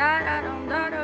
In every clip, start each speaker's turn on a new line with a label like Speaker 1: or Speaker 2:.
Speaker 1: da da da da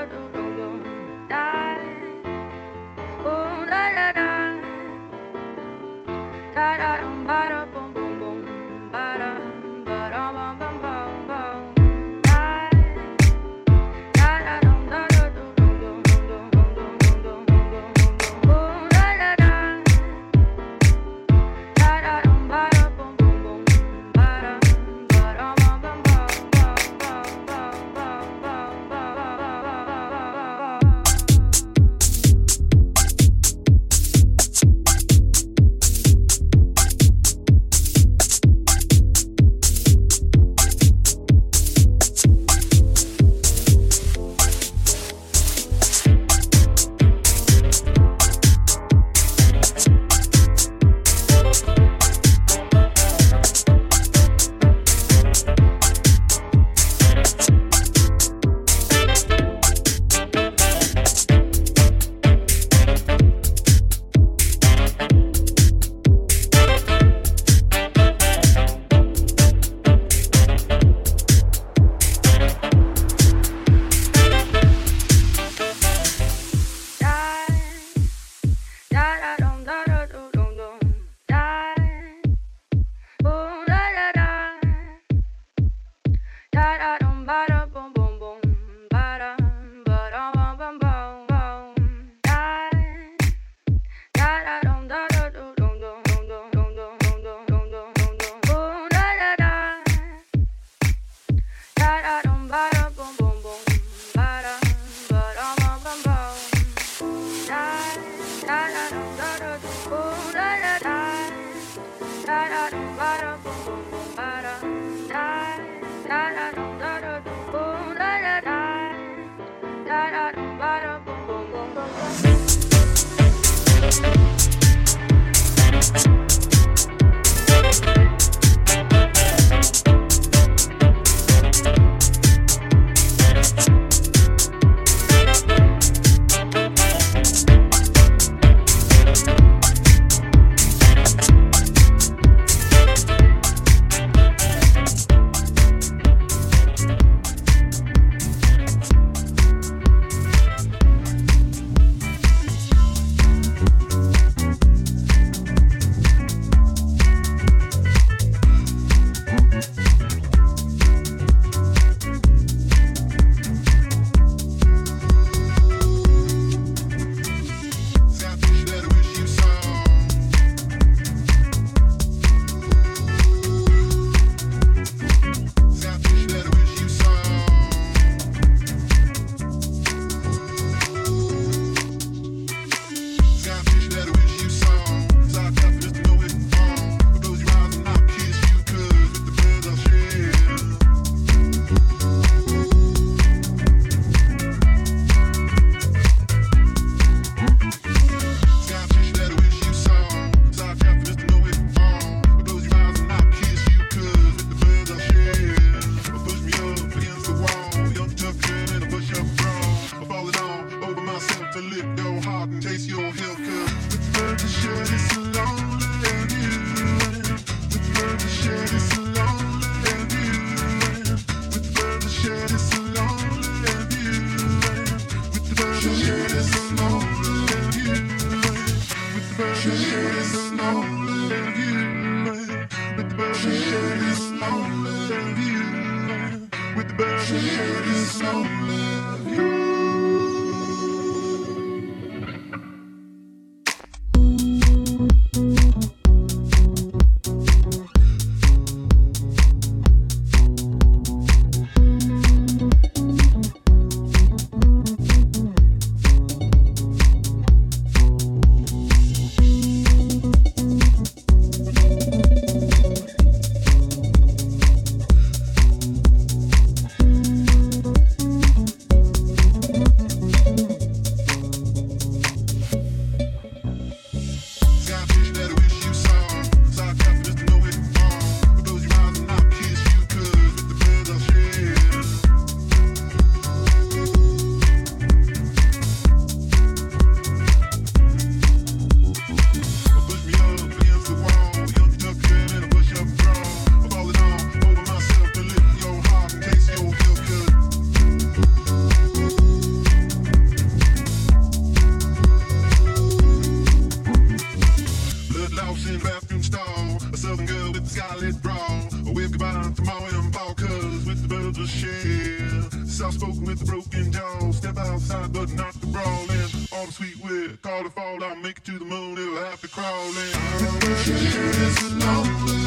Speaker 1: sweet with. Call the fall out, make it to the moon, it'll have to crawl in. Sure is the lonely.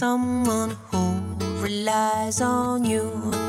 Speaker 1: Someone
Speaker 2: who relies on you.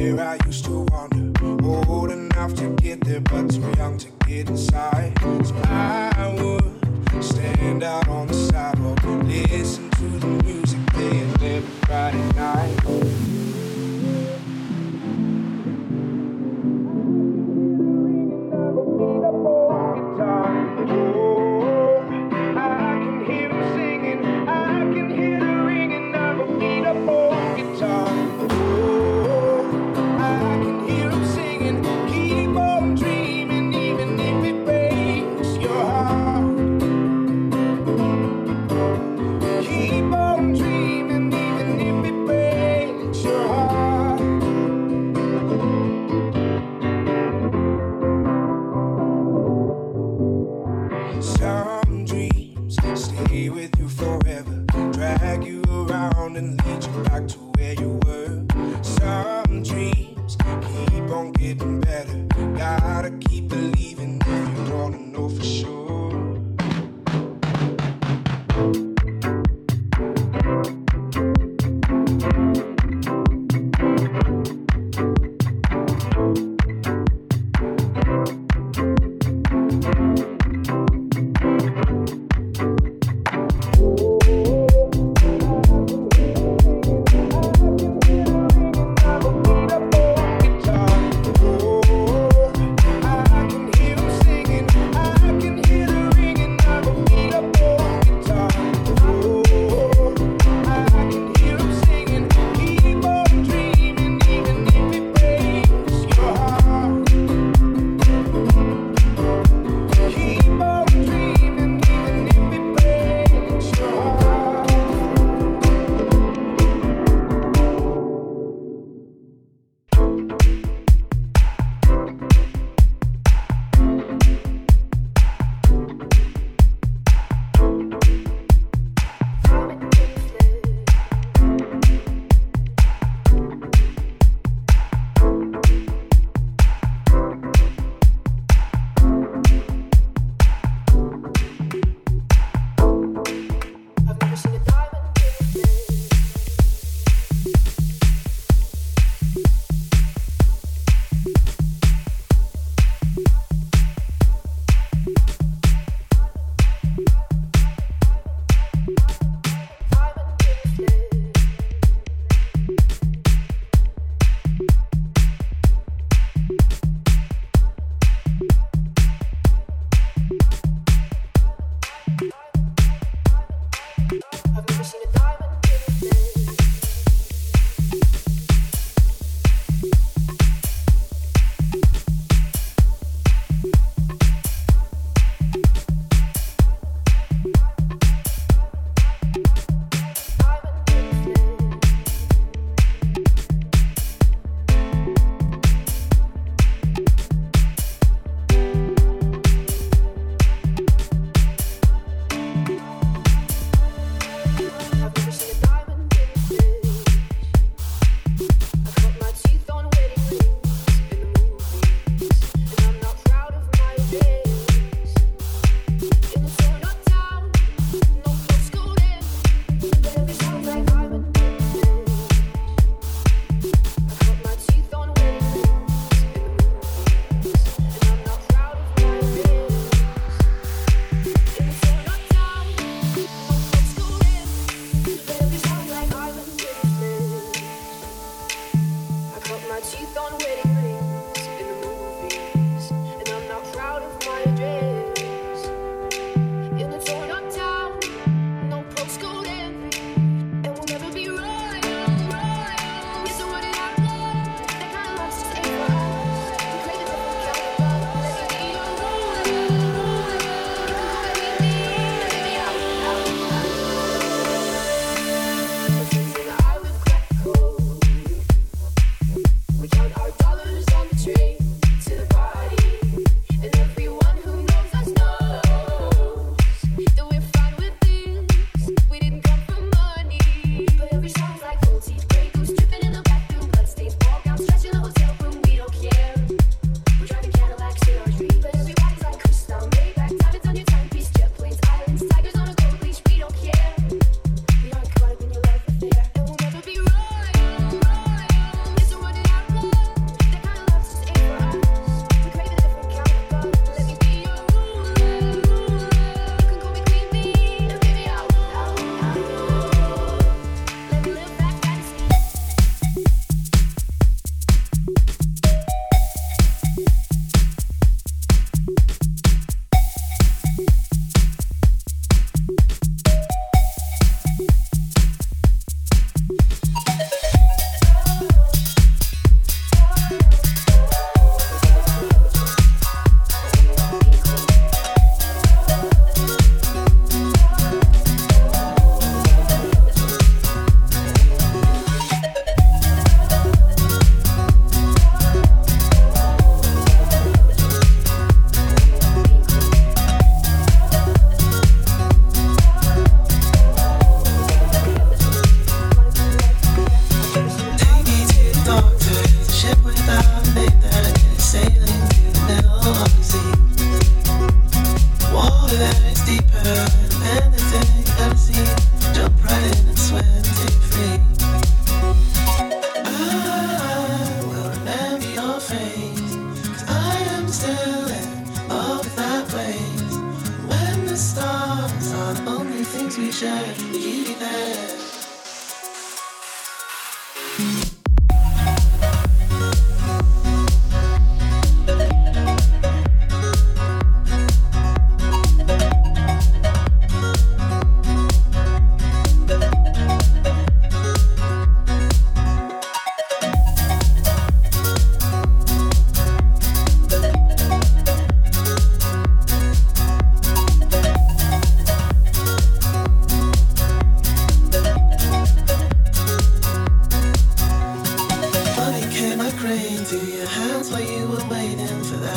Speaker 2: here I used to wander. Old enough to get
Speaker 3: there, but too young to get inside. So I would stand out on the sidewalk, listen to the music playing every Friday night.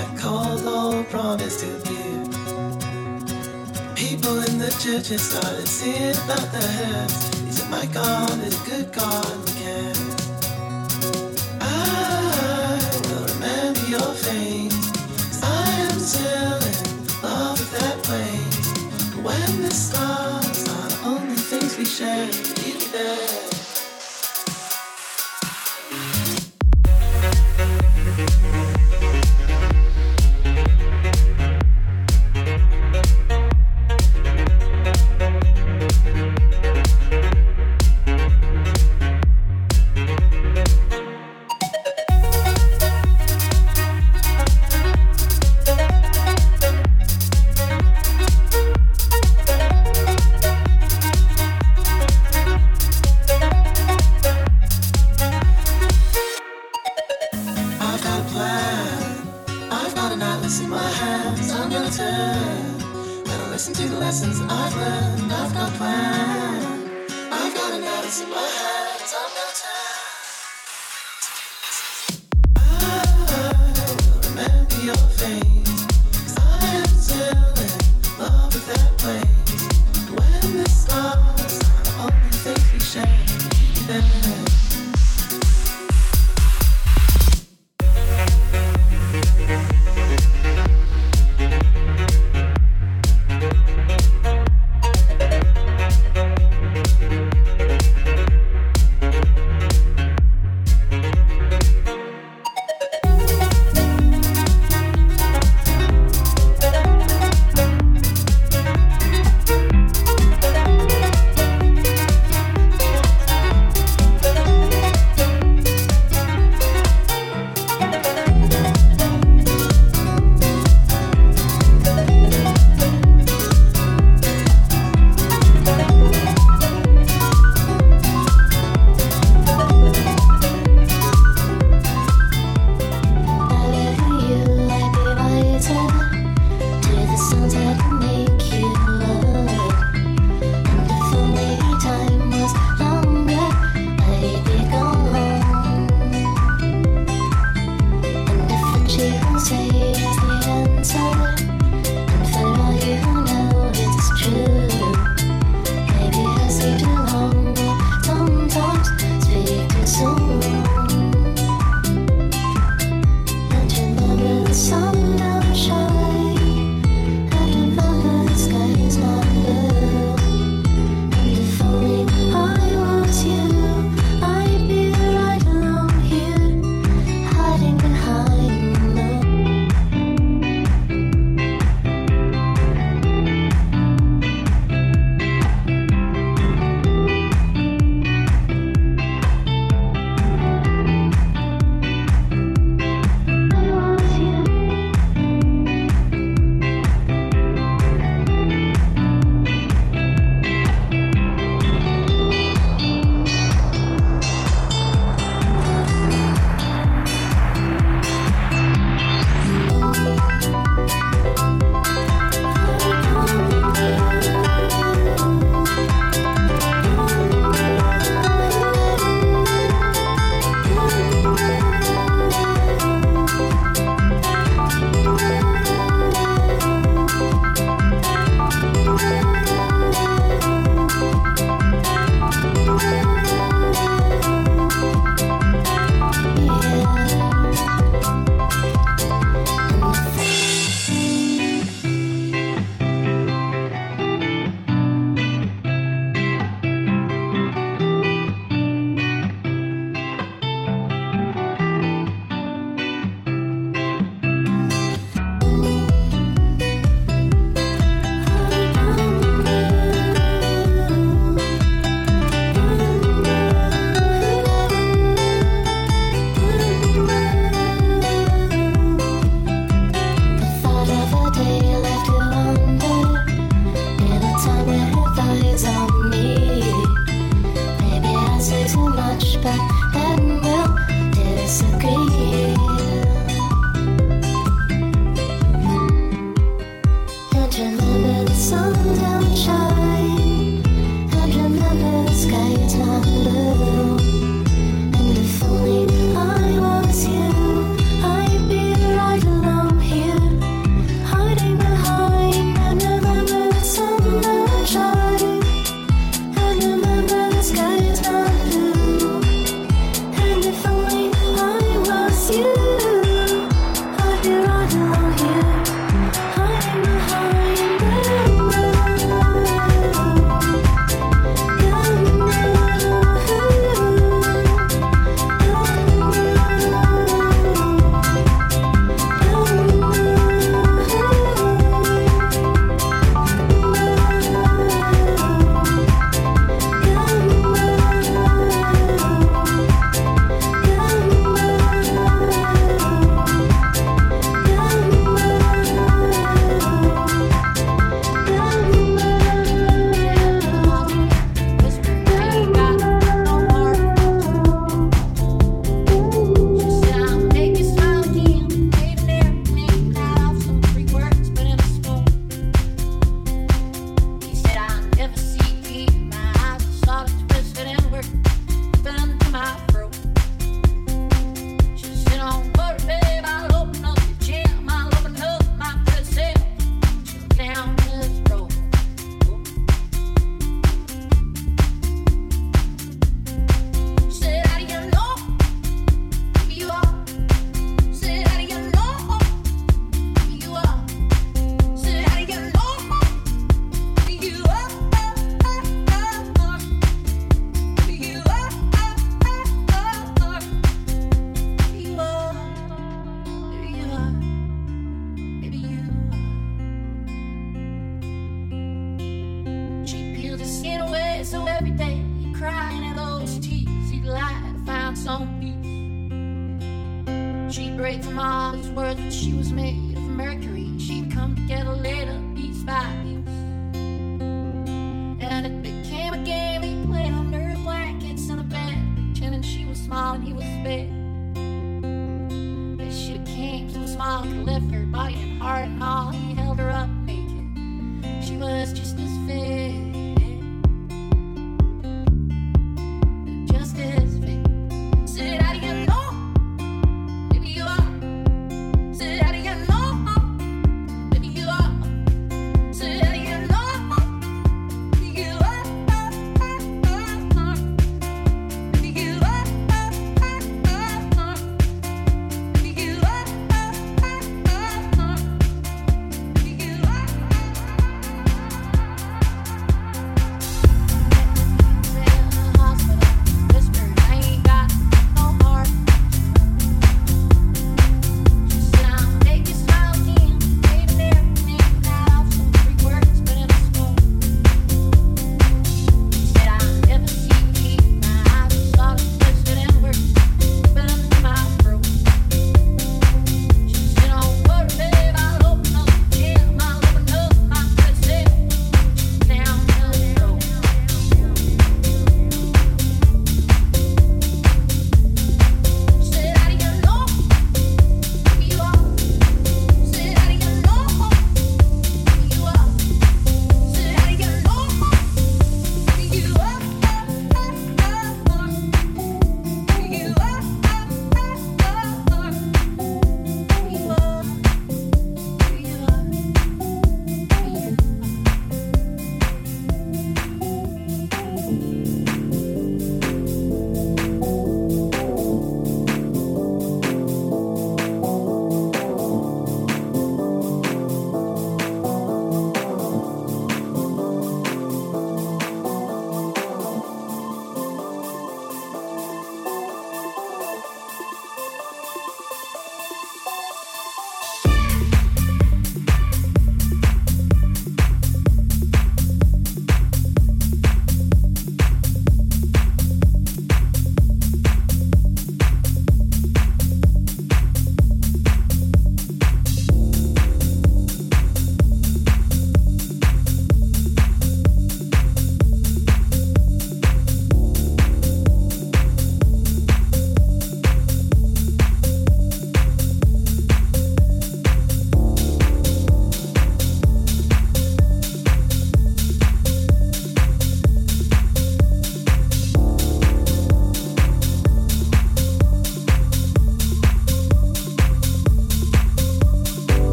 Speaker 4: I called all promise to give. People in the churches started seeing about the hands. He said,
Speaker 5: My God is a good God and cares. I will remember your face. I am still in love with that place. When the stars are the only things we share, you there.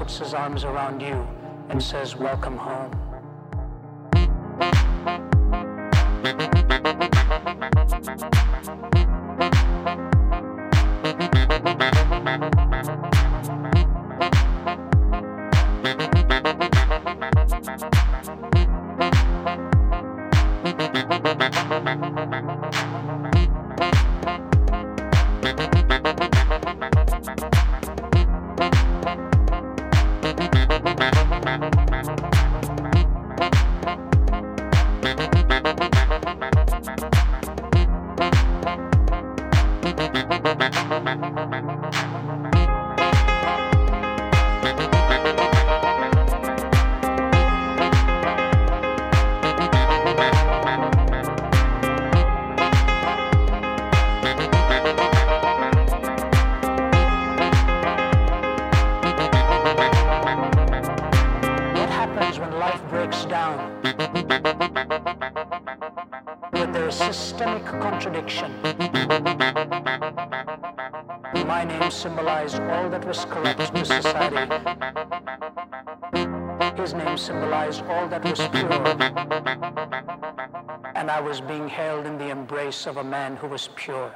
Speaker 5: Puts His arms around you and says, Welcome home. Life breaks down? There is systemic contradiction. My name symbolized all that was corrupt to society. His name symbolized all that was pure. And I was being held in the embrace of a man who was pure.